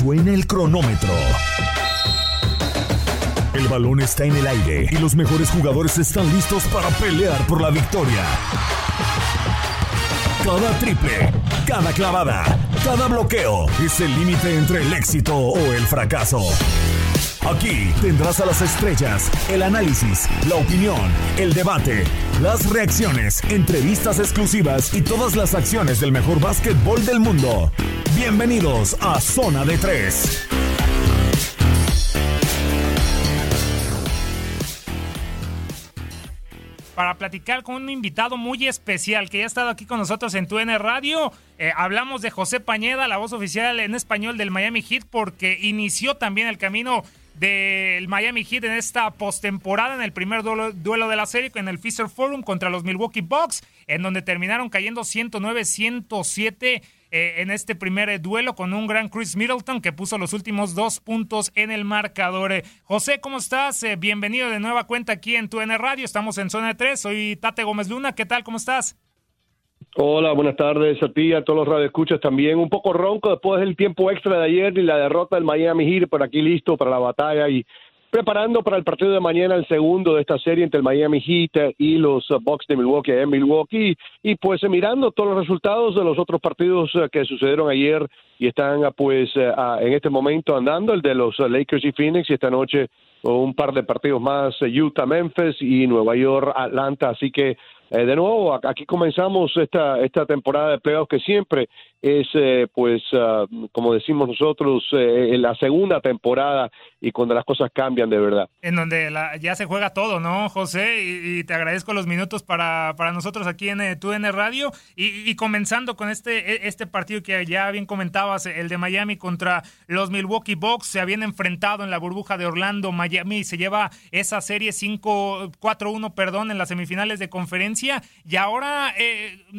Suena el cronómetro. El balón está en el aire y los mejores jugadores están listos para pelear por la victoria. Cada triple, cada clavada, cada bloqueo es el límite entre el éxito o el fracaso. Aquí tendrás a las estrellas, el análisis, la opinión, el debate, las reacciones, entrevistas exclusivas y todas las acciones del mejor básquetbol del mundo. Bienvenidos a Zona de Tres. para platicar con un invitado muy especial que ya ha estado aquí con nosotros en TUN Radio. Eh, hablamos de José Pañeda, la voz oficial en español del Miami Heat, porque inició también el camino del Miami Heat en esta postemporada, en el primer duelo, de la serie, en el Fisher Forum contra los Milwaukee Bucks, en donde terminaron cayendo 109-107 eh, en este primer eh, duelo con un gran Chris Middleton que puso los últimos dos puntos en el marcador. Eh, José, ¿cómo estás? bienvenido de nueva cuenta aquí en TUN Radio. Estamos en Zona 3. Soy Tate Gómez Luna. ¿Qué tal? ¿Cómo estás? Hola, buenas tardes a ti, a todos los radioescuchas también. Un poco ronco después del tiempo extra de ayer y la derrota del Miami Heat, por aquí listo para la batalla y preparando para el partido de mañana, el segundo de esta serie entre el Miami Heat y los Bucks de Milwaukee en Milwaukee. Y pues mirando todos los resultados de los otros partidos eh, que sucedieron ayer y están pues eh, en este momento andando, el de los Lakers y Phoenix y esta noche un par de partidos más, Utah, Memphis y Nueva York, Atlanta. Así que eh, de nuevo, aquí comenzamos esta, esta temporada de playoffs que siempre es, eh, pues, ah, como decimos nosotros, eh, la segunda temporada y cuando las cosas cambian de verdad. En donde ya se juega todo, ¿no, José? Y, te agradezco los minutos para, para nosotros aquí en eh, TUN Radio. Y, comenzando con este, e, este partido que ya bien comentabas, el de Miami contra los Milwaukee Bucks, se habían enfrentado en la burbuja de Orlando. Miami se lleva esa serie 5-4-1, perdón, en las semifinales de conferencia. Y ahora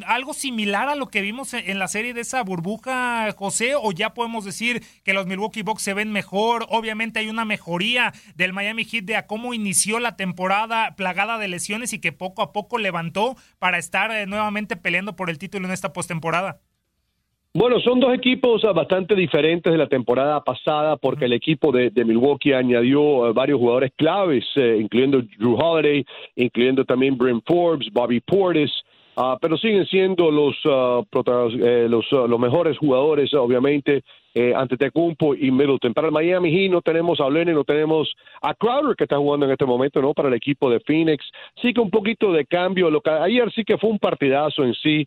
algo similar a lo que vimos en, en la serie de esa burbuja, José, o ya podemos decir que los Milwaukee Bucks se ven mejor? Obviamente hay una mejoría del Miami Heat de a cómo inició la temporada plagada de lesiones y que poco a poco levantó para estar eh, nuevamente peleando por el título en esta postemporada. Bueno, son dos equipos bastante diferentes de la temporada pasada porque el equipo de, Milwaukee añadió ah, varios jugadores claves, eh, incluyendo Drew Holiday, incluyendo también Brent Forbes, Bobby Portis, Ah, pero siguen siendo los, uh, los, los, mejores jugadores, obviamente, eh, ante Tecumpo y Middleton. Para el Miami Heat no tenemos a Lenny, no tenemos a Crowder que está jugando en este momento, ¿no? Para el equipo de Phoenix. Sí que un poquito de cambio. Lo que, ayer sí que fue un partidazo en sí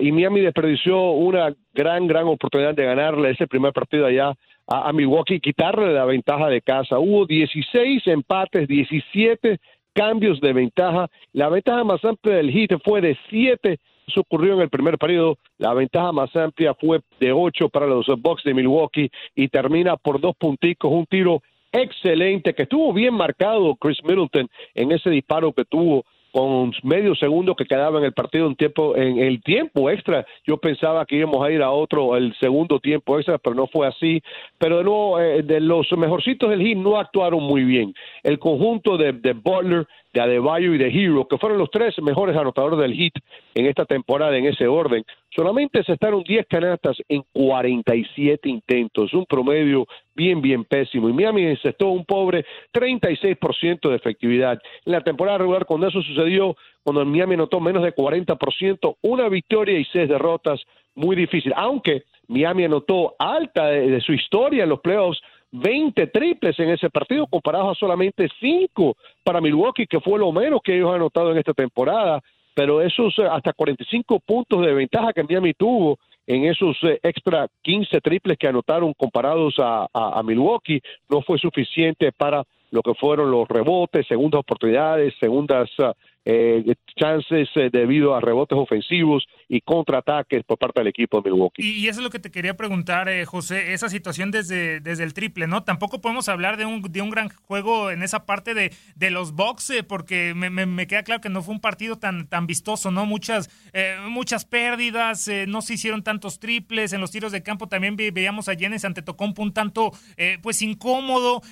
y Miami desperdició una gran, gran oportunidad de ganarle ese primer partido allá a, a Milwaukee quitarle la ventaja de casa. Hubo 16 empates, 17 cambios de ventaja. La ventaja más amplia del Heat fue de siete. Eso ocurrió en el primer periodo. La ventaja más amplia fue de ocho para los Bucks de Milwaukee y termina por dos punticos. Un tiro excelente que estuvo bien marcado Chris Middleton en ese disparo que tuvo con medio segundo que quedaba en el partido en tiempo en el tiempo extra. Yo pensaba que íbamos a ir a otro el segundo tiempo extra pero no fue así. Pero de nuevo eh, de los mejorcitos del Heat no actuaron muy bien. El conjunto de, de Butler de Adebayo y de Hero, que fueron los tres mejores anotadores del hit en esta temporada en ese orden, solamente se estaron 10 canastas en 47 intentos, un promedio bien, bien pésimo. Y Miami encestó un pobre 36% de efectividad. En la temporada regular, cuando eso sucedió, cuando Miami anotó menos de 40%, una victoria y seis derrotas, muy difícil. Aunque Miami anotó alta de su historia en los playoffs, 20 triples en ese partido, comparados a solamente 5 para Milwaukee, que fue lo menos que ellos han anotado en esta temporada. Pero esos eh, hasta 45 puntos de ventaja que Miami tuvo en esos eh, extra 15 triples que anotaron comparados a, a, Milwaukee no fue suficiente para lo que fueron los rebotes, segundas oportunidades, segundas eh, chances debido a rebotes ofensivos y contraataques por parte del equipo de Milwaukee. Y, eso es lo que te quería preguntar, eh, José, esa situación desde, desde el triple, ¿no? Tampoco podemos hablar de un, de un gran juego en esa parte de, de los box, eh, porque me, me, queda claro que no fue un partido tan, tan vistoso, ¿no? Muchas, eh, muchas pérdidas, no se hicieron tantos triples, en los tiros de campo también veíamos a Jenny Antetokounmpo un tanto, pues incómodo,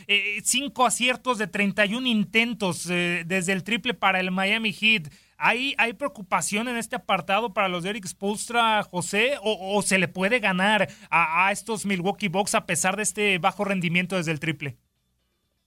cinco aciertos de 31 intentos desde el triple para el Miami Heat. ¿Hay, ¿Hay preocupación en este apartado para los de Eric Spolstra, José? ¿O, se le puede ganar a, estos Milwaukee Bucks a pesar de este bajo rendimiento desde el triple?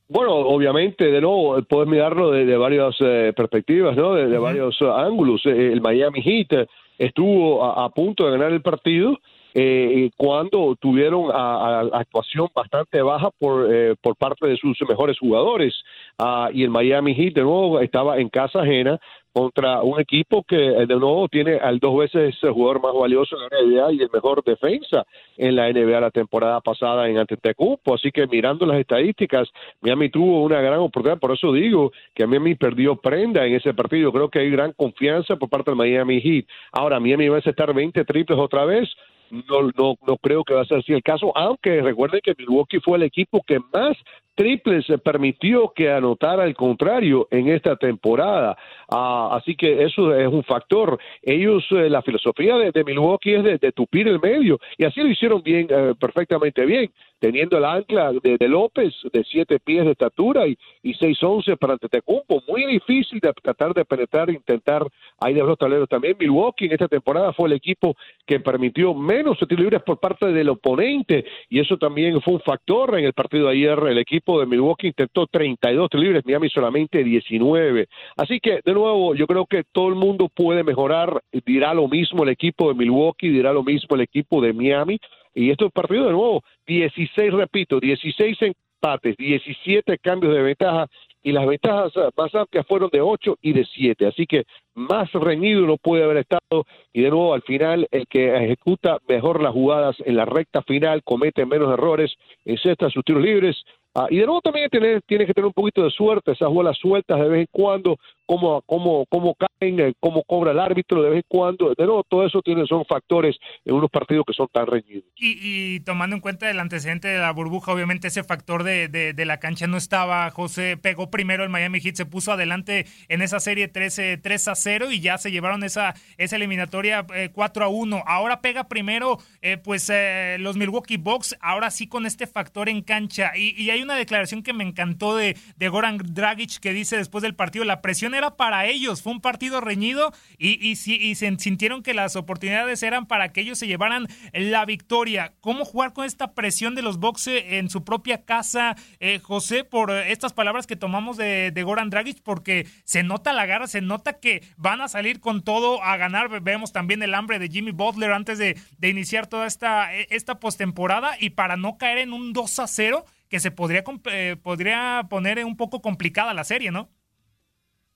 Bueno, obviamente, de nuevo, puedes mirarlo de, varias eh, perspectivas, ¿no? De, varios ángulos. Eh, el Miami Heat estuvo a, punto de ganar el partido eh, cuando tuvieron a, actuación bastante baja por, por parte de sus mejores jugadores. Ah, y el Miami Heat, de nuevo, estaba en casa ajena, contra un equipo que eh, de nuevo tiene al dos veces el jugador más valioso en la NBA y el mejor defensa en la NBA la temporada pasada en Antetokounmpo, así que mirando las estadísticas, Miami tuvo una gran oportunidad, por eso digo que Miami perdió prenda en ese partido, creo que hay gran confianza por parte del Miami Heat. Ahora Miami va a estar 20 triples otra vez, no, no, no creo que va a ser así el caso, aunque recuerden que Milwaukee fue el equipo que más triples permitió que anotara el contrario en esta temporada. Ah, así que eso es un factor. Ellos, eh, la filosofía de, Milwaukee es de, tupir el medio y así lo hicieron bien, eh, perfectamente bien, teniendo el ancla de, López de siete pies de estatura y, y seis once para Tetecumpo. Muy difícil de tratar de penetrar, intentar ahí de los tableros también. Milwaukee en esta temporada fue el equipo que permitió menos tiros libres por parte del oponente y eso también fue un factor en el partido de ayer. El equipo de Milwaukee intentó 32 libres, Miami solamente 19. Así que, de nuevo, yo creo que todo el mundo puede mejorar. Dirá lo mismo el equipo de Milwaukee, dirá lo mismo el equipo de Miami. Y estos partidos, de nuevo, 16, repito, 16 empates, 17 cambios de ventaja. Y las ventajas más amplias fueron de 8 y de 7. Así que más reñido no puede haber estado. Y de nuevo al final el que ejecuta mejor las jugadas en la recta final comete menos errores, encesta sus tiros libres. Ah, y de nuevo también tiene, tiene que tener un poquito de suerte, esas bolas sueltas de vez en cuando, cómo, cómo, cómo caen, eh, cómo cobra el árbitro de vez en cuando. Todo eso tiene, son factores en unos partidos que son tan reñidos. Y, tomando en cuenta el antecedente de la burbuja, obviamente ese factor de, de, la cancha no estaba. José pegó primero el Miami Heat, se puso adelante en esa serie 13, 3 a 0 y ya se llevaron esa, esa eliminatoria 4 eh, a 1. Ahora pega primero eh, pues los Milwaukee Bucks, ahora sí con este factor en cancha. Y, y hay una declaración que me encantó de, de Goran Dragic que dice después del partido, la presión era para ellos, fue un partido reñido y, y, se sintieron que las oportunidades eran para que ellos se llevaran la victoria. ¿Cómo jugar con esta presión de los boxe en su propia casa, eh, José, por estas palabras que tomamos de, de, Goran Dragic? Porque se nota la garra, se nota que van a salir con todo a ganar. Vemos también el hambre de Jimmy Butler antes de, de iniciar toda esta, esta postemporada y para no caer en un 2 a 0 que se podría, eh, podría poner un poco complicada la serie, ¿no?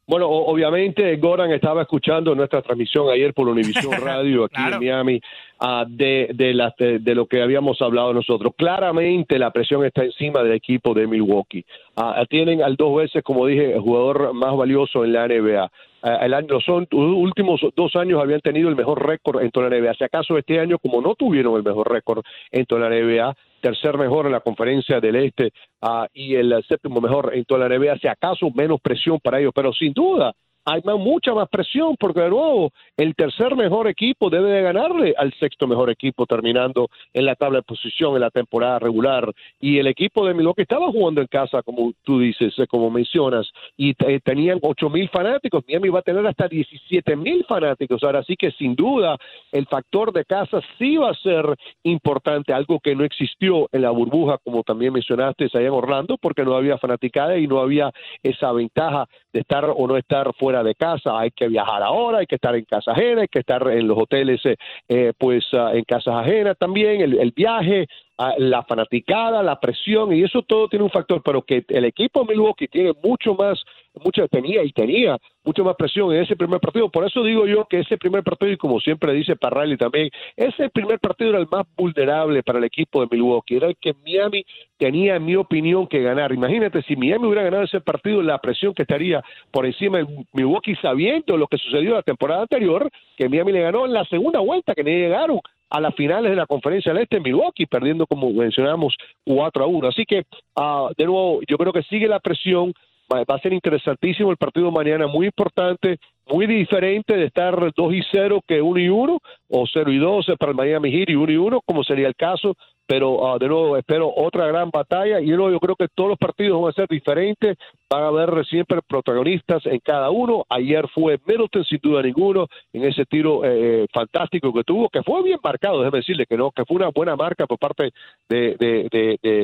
Bueno, obviamente Goran estaba escuchando nuestra transmisión ayer por Univision Radio aquí en Miami uh, de, de, de, lo que habíamos hablado nosotros. Claramente la presión está encima del equipo de Milwaukee. Uh, tienen al dos veces, como dije, el jugador más valioso en la NBA. Uh, el año, los últimos dos años habían tenido el mejor récord en toda la NBA. Si acaso este año, como no tuvieron el mejor récord en toda la NBA, tercer mejor en la conferencia del Este uh, y el séptimo mejor en toda la NBA, si acaso menos presión para ellos, pero sin duda hay mucha más presión porque de nuevo el tercer mejor equipo debe de ganarle al sexto mejor equipo terminando en la tabla de posición en la temporada regular. Y el equipo de Milwaukee estaba jugando en casa como tú dices, eh, como mencionas y tenían ocho mil fanáticos, Miami va a tener hasta diecisiete mil fanáticos, ahora sí que sin duda el factor de casa sí va a ser importante, algo que no existió en la burbuja como también mencionaste allá en Orlando porque no había fanaticada y no había esa ventaja de estar o no estar fuera de casa, hay que viajar ahora, hay que estar en casa ajena, hay que estar en los hoteles, eh, eh, pues ah, en casas ajenas también, el, viaje, ah, la fanaticada, la presión, y eso todo tiene un factor, pero que el equipo Milwaukee tiene mucho más mucha tenía y tenía mucha más presión en ese primer partido. Por eso digo yo que ese primer partido, y como siempre dice Parrali también, ese primer partido era el más vulnerable para el equipo de Milwaukee. Era el que Miami tenía, en mi opinión, que ganar. Imagínate, si Miami hubiera ganado ese partido, la presión que estaría por encima de Milwaukee sabiendo lo que sucedió la temporada anterior, que Miami le ganó en la segunda vuelta, que ni llegaron a las finales de la conferencia del Este en Milwaukee, perdiendo, como mencionamos, 4 a 1. Así que, uh, de nuevo, yo creo que sigue la presión, va, a ser interesantísimo el partido mañana, muy importante, muy diferente de estar 2 y 0 que 1 y 1, o 0 y 2 para el Miami Heat y 1 y 1, como sería el caso pero ah, de nuevo espero otra gran batalla y yo creo que todos los partidos van a ser diferentes, van a haber siempre protagonistas en cada uno. Ayer fue Middleton sin duda ninguno en ese tiro eh, eh, fantástico que tuvo, que fue bien marcado, déjeme decirle que no, que fue una buena marca por parte de,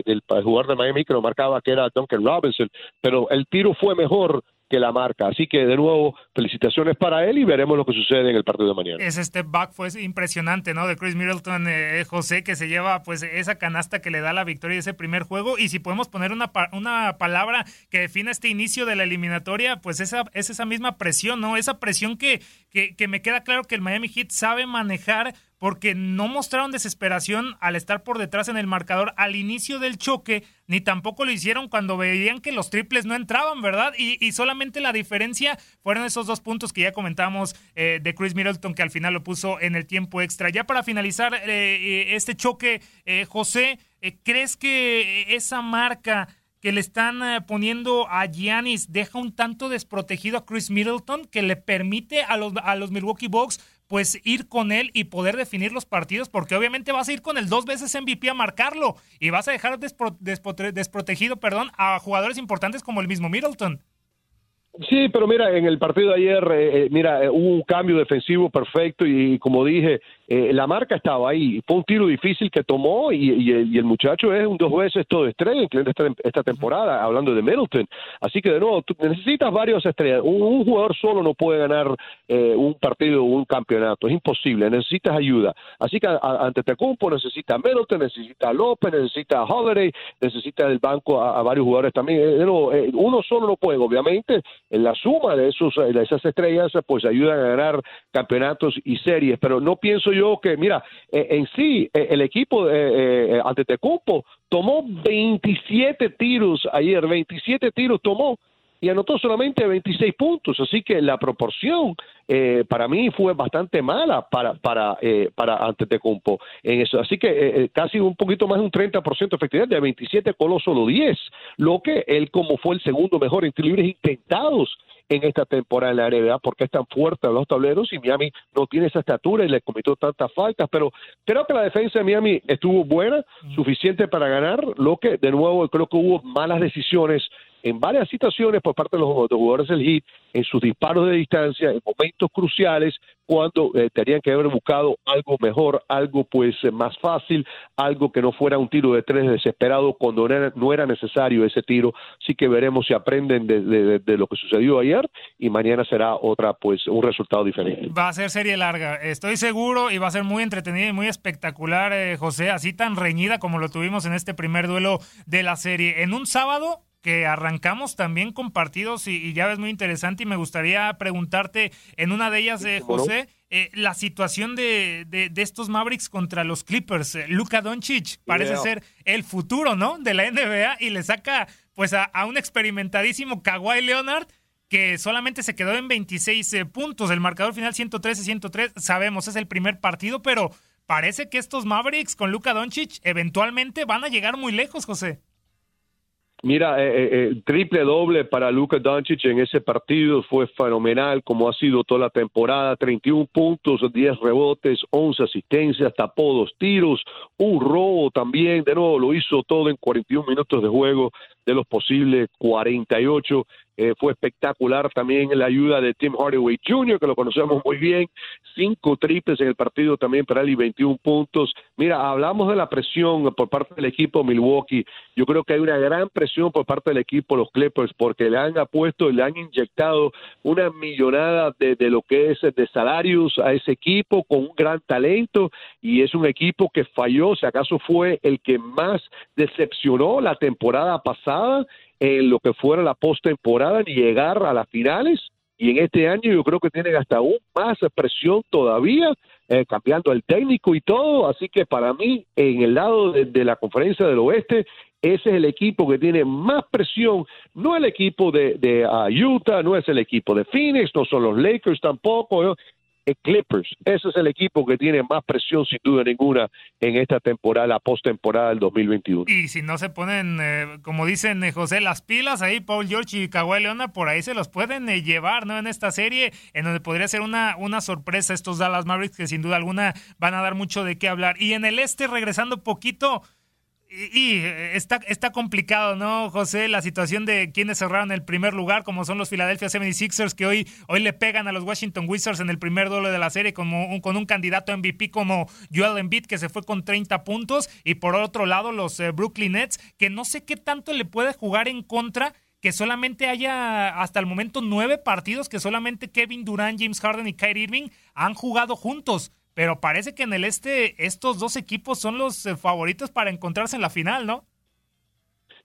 del jugador de Miami que lo marcaba que era Duncan Robinson, pero el tiro fue mejor que la marca. Así que de nuevo, felicitaciones para él y veremos lo que sucede en el partido de mañana. Ese step back fue impresionante, ¿no? De Chris Middleton, eh, José, que se lleva pues esa canasta que le da la victoria de ese primer juego. Y si podemos poner una, una palabra que define este inicio de la eliminatoria, pues esa, es esa misma presión, ¿no? Esa presión que, que me queda claro que el Miami Heat sabe manejar porque no mostraron desesperación al estar por detrás en el marcador al inicio del choque, ni tampoco lo hicieron cuando veían que los triples no entraban, ¿verdad? Y, solamente la diferencia fueron esos dos puntos que ya comentamos eh, de Chris Middleton, que al final lo puso en el tiempo extra. Ya para finalizar eh, eh, este choque, José, ¿crees que esa marca que le están poniendo a Giannis deja un tanto desprotegido a Chris Middleton, que le permite a los, a los Milwaukee Bucks pues ir con él y poder definir los partidos, porque obviamente vas a ir con el dos veces MVP a marcarlo y vas a dejar desprotegido perdón, a jugadores importantes como el mismo Middleton. Sí, pero mira, en el partido de ayer, eh, eh, mira, eh, hubo un cambio defensivo perfecto y, como dije, la marca estaba ahí. Fue un tiro difícil que tomó y, el muchacho es un dos veces todo estrella esta, esta temporada, hablando de Middleton. Así que, de nuevo, tú necesitas varias estrellas. Un, jugador solo no puede ganar un partido o un campeonato. Es imposible. Necesitas ayuda. Así que ante Tecumpo necesita Middleton, necesita López, necesita Holiday, necesita del banco a, varios jugadores también. De nuevo, uno solo no puede, obviamente en la suma de, esos, de esas estrellas pues ayudan a ganar campeonatos y series, pero no pienso yo que, mira, eh, en sí eh, el equipo eh, eh, ante Tecumpo tomó 27 tiros ayer, 27 tiros tomó y anotó solamente 26 puntos, así que la proporción eh, para mí fue bastante mala para para eh, para Antetokounmpo en eso, así que eh, casi un poquito más de un 30% de efectividad, de 27 coló solo 10, lo que él como fue el segundo mejor en libres intentados en esta temporada en la NBA porque es tan fuerte a los tableros y Miami no tiene esa estatura y le cometió tantas faltas, pero creo que la defensa de Miami estuvo buena, suficiente para ganar, lo que de nuevo creo que hubo malas decisiones en varias situaciones por parte de los, jugadores del Heat en sus disparos de distancia, en momentos cruciales, cuando eh, tenían que haber buscado algo mejor, algo pues eh, más fácil, algo que no fuera un tiro de tres desesperado cuando no era, necesario ese tiro. Sí que veremos si aprenden de, lo que sucedió ayer y mañana será otra pues un resultado diferente. Va a ser serie larga, estoy seguro y va a ser muy entretenida y muy espectacular, eh, José, así tan reñida como lo tuvimos en este primer duelo de la serie. En un sábado que arrancamos también con partidos y, ya ves muy interesante y me gustaría preguntarte en una de ellas, eh, José, eh, la situación de, de, estos Mavericks contra los Clippers. Eh, Luka Doncic parece ser el futuro, ¿no? De la NBA y le saca pues a, un experimentadísimo Kawhi Leonard que solamente se quedó en 26 puntos. El marcador final 113-103, sabemos, es el primer partido, pero parece que estos Mavericks con Luka Doncic eventualmente van a llegar muy lejos, José. Mira, eh, eh, eh, triple doble para Luka Doncic en ese partido fue fenomenal, como ha sido toda la temporada. 31 puntos, 10 rebotes, 11 asistencias, tapó dos tiros, un robo también. De nuevo, lo hizo todo en 41 minutos de juego de los posibles 48. Eh, fue espectacular también la ayuda de Tim Hardaway Jr., que lo conocemos muy bien. Cinco triples en el partido también para él y 21 puntos. Mira, hablamos de la presión por parte del equipo Milwaukee. Yo creo que hay una gran presión por parte del equipo los Clippers porque le han apuesto, le han inyectado una millonada de, de lo que es de salarios a ese equipo con un gran talento y es un equipo que falló, si acaso fue el que más decepcionó la temporada pasada en lo que fuera la postemporada ni llegar a las finales. Y en este año yo creo que tienen hasta aún más presión todavía, eh, cambiando el técnico y todo. Así que para mí, en el lado de, la conferencia del oeste, ese es el equipo que tiene más presión, no el equipo de, uh, Utah, no es el equipo de Phoenix, no son los Lakers tampoco, Clippers. Ese es el equipo que tiene más presión, sin duda ninguna, en esta temporada, la postemporada del 2021. Y si no se ponen, eh, como dicen eh, José, las pilas ahí, Paul George y Kawhi Leona, por ahí se los pueden eh, llevar, ¿no? En esta serie, en donde podría ser una, una sorpresa estos Dallas Mavericks, que sin duda alguna van a dar mucho de qué hablar. Y en el este, regresando poquito y, está, está complicado, ¿no, José? La situación de quienes cerraron el primer lugar, como son los Philadelphia 76ers, que hoy, hoy le pegan a los Washington Wizards en el primer duelo de la serie, como un, con un candidato MVP como Joel Embiid, que se fue con 30 puntos. Y por otro lado, los eh, Brooklyn Nets, que no sé qué tanto le puede jugar en contra que solamente haya hasta el momento nueve partidos que solamente Kevin Durant, James Harden y Kyrie Irving han jugado juntos pero parece que en el este estos dos equipos son los eh, favoritos para encontrarse en la final, ¿no?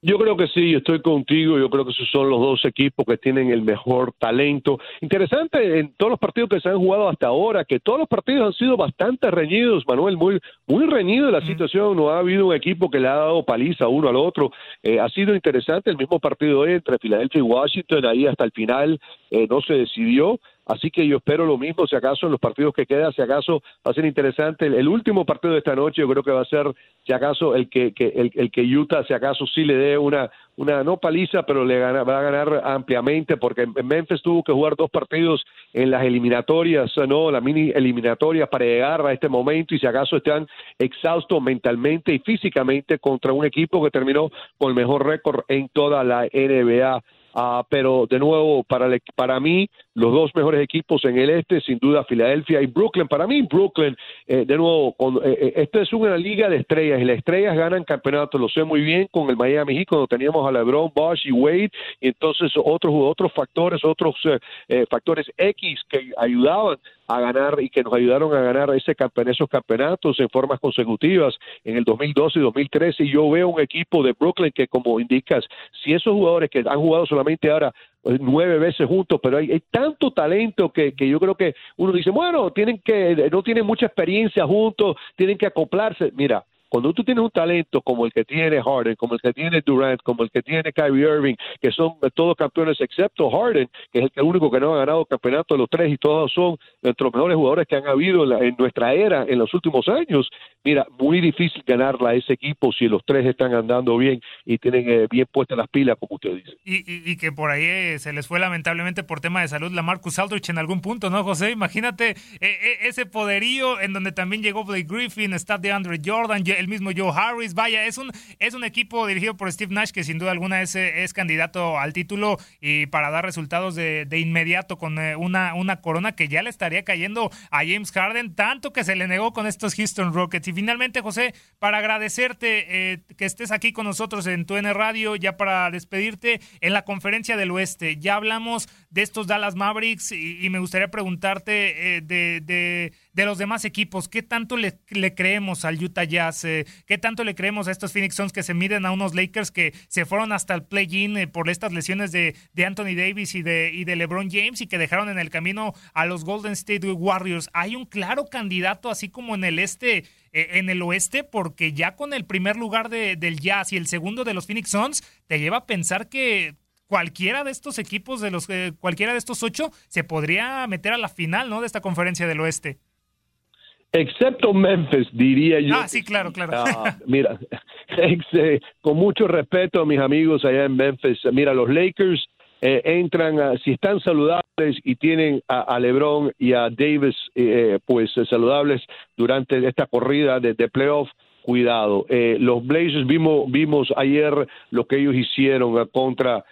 Yo creo que sí, estoy contigo. Yo creo que esos son los dos equipos que tienen el mejor talento. Interesante en todos los partidos que se han jugado hasta ahora, que todos los partidos han sido bastante reñidos, Manuel, muy, muy reñido la situación. No ha habido un equipo que le ha dado paliza uno al otro. Eh, ha sido interesante el mismo partido entre Filadelfia y Washington, ahí hasta el final eh, no se decidió. Así que yo espero lo mismo, si acaso en los partidos que quedan, si acaso va a ser interesante. El, último partido de esta noche yo creo que va a ser, si acaso, el que, el, el, que Utah, si acaso sí le dé una, una no paliza, pero le gana, va a ganar ampliamente, porque Memphis tuvo que jugar dos partidos en las eliminatorias, no, la mini eliminatoria para llegar a este momento y si acaso están exhaustos mentalmente y físicamente contra un equipo que terminó con el mejor récord en toda la NBA. Uh, pero de nuevo, para, para mí, los dos mejores equipos en el este, sin duda, Filadelfia y Brooklyn. Para mí, Brooklyn, eh, de nuevo, con, eh, eh, es una liga de estrellas y las estrellas ganan campeonatos. Lo sé muy bien con el Miami Heat cuando teníamos a LeBron, Bosch y Wade, y entonces otros, otros factores, otros factores X que ayudaban a ganar y que nos ayudaron a ganar ese esos campeonatos en formas consecutivas en el 2012 y 2013. Y yo veo un equipo de Brooklyn que, como indicas, si esos jugadores que han jugado solamente ahora eh, nueve veces juntos, pero hay, hay tanto talento que, que, yo creo que uno dice, bueno, tienen que, no tienen mucha experiencia juntos, tienen que acoplarse. Mira, cuando tú tienes un talento como el que tiene Harden, como el que tiene Durant, como el que tiene Kyrie Irving, que son todos campeones excepto Harden, que es el único que no ha ganado campeonato de los tres y todos son entre los mejores jugadores que han habido en, nuestra era en los últimos años. Mira, muy difícil ganarla a ese equipo si los tres están andando bien y tienen eh, bien puestas las pilas, como usted dice. Y, que por ahí eh, se les fue lamentablemente por tema de salud la Marcus Aldrich en algún punto, ¿no, José? Imagínate eh, ese poderío en donde también llegó Blake Griffin, está de Andre Jordan, el mismo Joe Harris. Vaya, es un, es un equipo dirigido por Steve Nash que sin duda alguna es, es candidato al título y para dar resultados de, de inmediato con eh, una, una corona que ya le estaría cayendo a James Harden, tanto que se le negó con estos Houston Rockets. Y finalmente, José, para agradecerte eh, que estés aquí con nosotros en tu N Radio, ya para despedirte en la conferencia del oeste. Ya hablamos de estos Dallas Mavericks y, me gustaría preguntarte eh, de de los demás equipos. ¿Qué tanto le, creemos al Utah Jazz? Eh, ¿Qué tanto le creemos a estos Phoenix Suns que se miden a unos Lakers que se fueron hasta el play-in eh, por estas lesiones de, de, Anthony Davis y de, y de LeBron James y que dejaron en el camino a los Golden State Warriors? Hay un claro candidato, así como en el este, eh, en el oeste, porque ya con el primer lugar de, del Jazz y el segundo de los Phoenix Suns, te lleva a pensar que cualquiera de estos equipos, de los cualquiera de estos ocho, se podría meter a la final, ¿no? De esta conferencia del oeste excepto Memphis, diría yo. Ah, sí, claro, claro. Ah, mira, eh, con mucho respeto a mis amigos allá en Memphis, mira, los Lakers eh, entran, si están saludables y tienen a, LeBron y a Davis, eh, pues saludables durante esta corrida de, de playoff, cuidado. los Blazers vimos, vimos ayer lo que ellos hicieron contra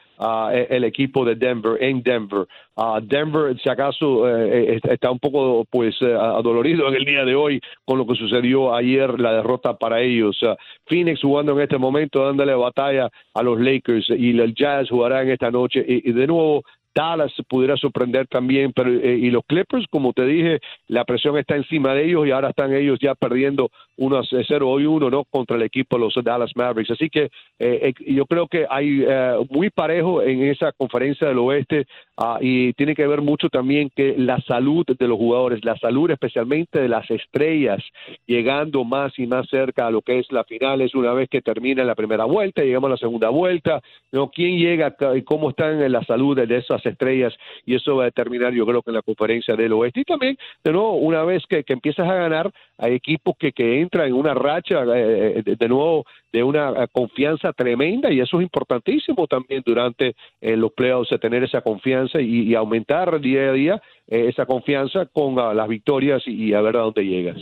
e, el equipo de Denver en Denver. Denver, si acaso, eh, eh, está un poco pues eh, adolorido en el día de hoy con lo que sucedió ayer, la derrota para ellos. Phoenix jugando en este momento, dándole batalla a los Lakers y el Jazz jugará en esta noche. y de nuevo, Dallas pudiera sorprender también, pero y los Clippers, como te dije, la presión está encima de ellos y ahora están ellos ya perdiendo unos 0 y 1 ¿no? contra el equipo de los Dallas Mavericks. Así que eh, yo creo que hay muy parejo en esa conferencia del oeste ah, y tiene que ver mucho también que la salud de los jugadores, la salud especialmente de las estrellas, llegando más y más cerca a lo que es la final, es una vez que termina la primera vuelta, llegamos a la segunda vuelta, ¿no? ¿quién llega y cómo están en la salud de esas estrellas? Y eso va a determinar yo creo que en la conferencia del oeste. Y también, de nuevo, una vez que, empiezas a ganar, hay equipos que, que entran en una racha, eh, eh, de, nuevo, de una eh, confianza tremenda y eso es importantísimo también durante los playoffs, tener esa confianza y, aumentar día a día esa confianza con ah, las victorias y, y a ver a dónde llegas.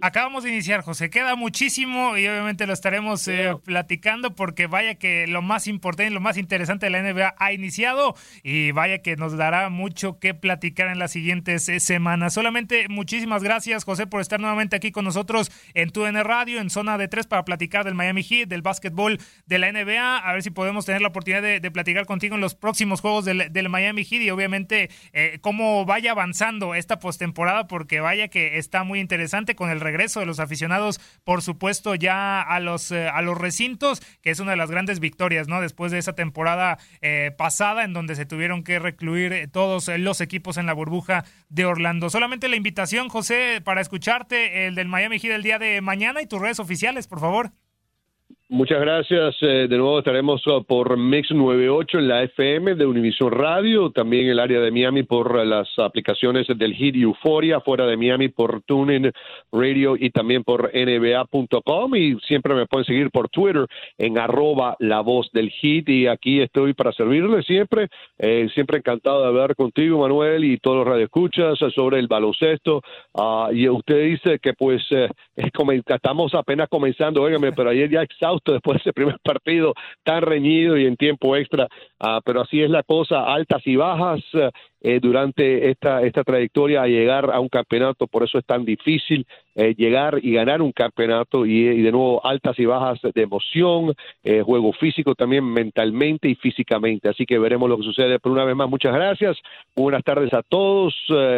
Acabamos de iniciar, José. Queda muchísimo y obviamente lo estaremos eh, platicando porque vaya que lo más importante, lo más interesante de la NBA ha iniciado y vaya que nos dará mucho que platicar en las siguientes eh, semanas. Solamente muchísimas gracias, José, por estar nuevamente aquí con nosotros en TUN Radio, en zona de tres, para platicar del Miami Heat, del básquetbol de la NBA. A ver si podemos tener la oportunidad de, platicar contigo en los próximos juegos del, Miami Heat y obviamente eh, cómo vaya avanzando esta postemporada porque vaya que está muy interesante con el regreso de los aficionados, por supuesto, ya a los, eh, a los recintos, que es una de las grandes victorias, ¿no? Después de esa temporada eh, pasada en donde se tuvieron que recluir eh, todos los equipos en la burbuja de Orlando. Solamente la invitación, José, para escucharte, el del Miami Heat el día de mañana y tus redes oficiales, por favor. Muchas gracias. Eh, de nuevo estaremos uh, por Mix 98 en la FM de Univision Radio, también en el área de Miami por uh, las aplicaciones del Hit y Euforia, fuera de Miami por TuneIn Radio y también por NBA.com y siempre me pueden seguir por Twitter en arroba la voz del Hit y aquí estoy para servirle siempre. Eh, siempre encantado de hablar contigo, Manuel, y todos los radioescuchas sobre el baloncesto. Uh, y usted dice que pues eh, estamos apenas comenzando, óigame, pero ayer ya exhausto después de ese primer partido tan reñido y en tiempo extra, ah, pero así es la cosa, altas y bajas, eh, durante esta, esta trayectoria a llegar a un campeonato, por eso es tan difícil eh, llegar y ganar un campeonato y, de nuevo altas y bajas de emoción, eh, juego físico también mentalmente y físicamente. Así que veremos lo que sucede. Pero una vez más, muchas gracias, buenas tardes a todos,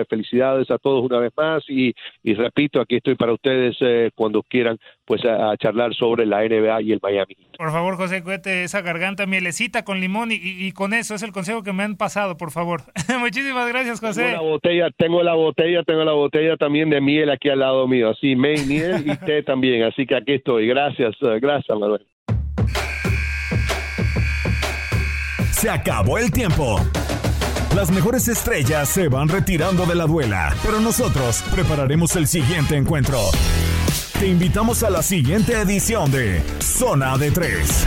felicidades a todos una vez más y, y repito, aquí estoy para ustedes cuando quieran pues a, charlar sobre la NBA y el Miami. Por favor, José, cuete esa garganta mielecita con limón y, y, con eso es el consejo que me han pasado, por favor. Muchísimas gracias, José. Tengo la botella, tengo la botella, tengo la botella también de miel aquí al lado mío, así, miel y té también, así que aquí estoy. Gracias, eh, gracias, Manuel. Se acabó el tiempo. Las mejores estrellas se van retirando de la duela, pero nosotros prepararemos el siguiente encuentro. Te invitamos a la siguiente edición de Zona de Tres.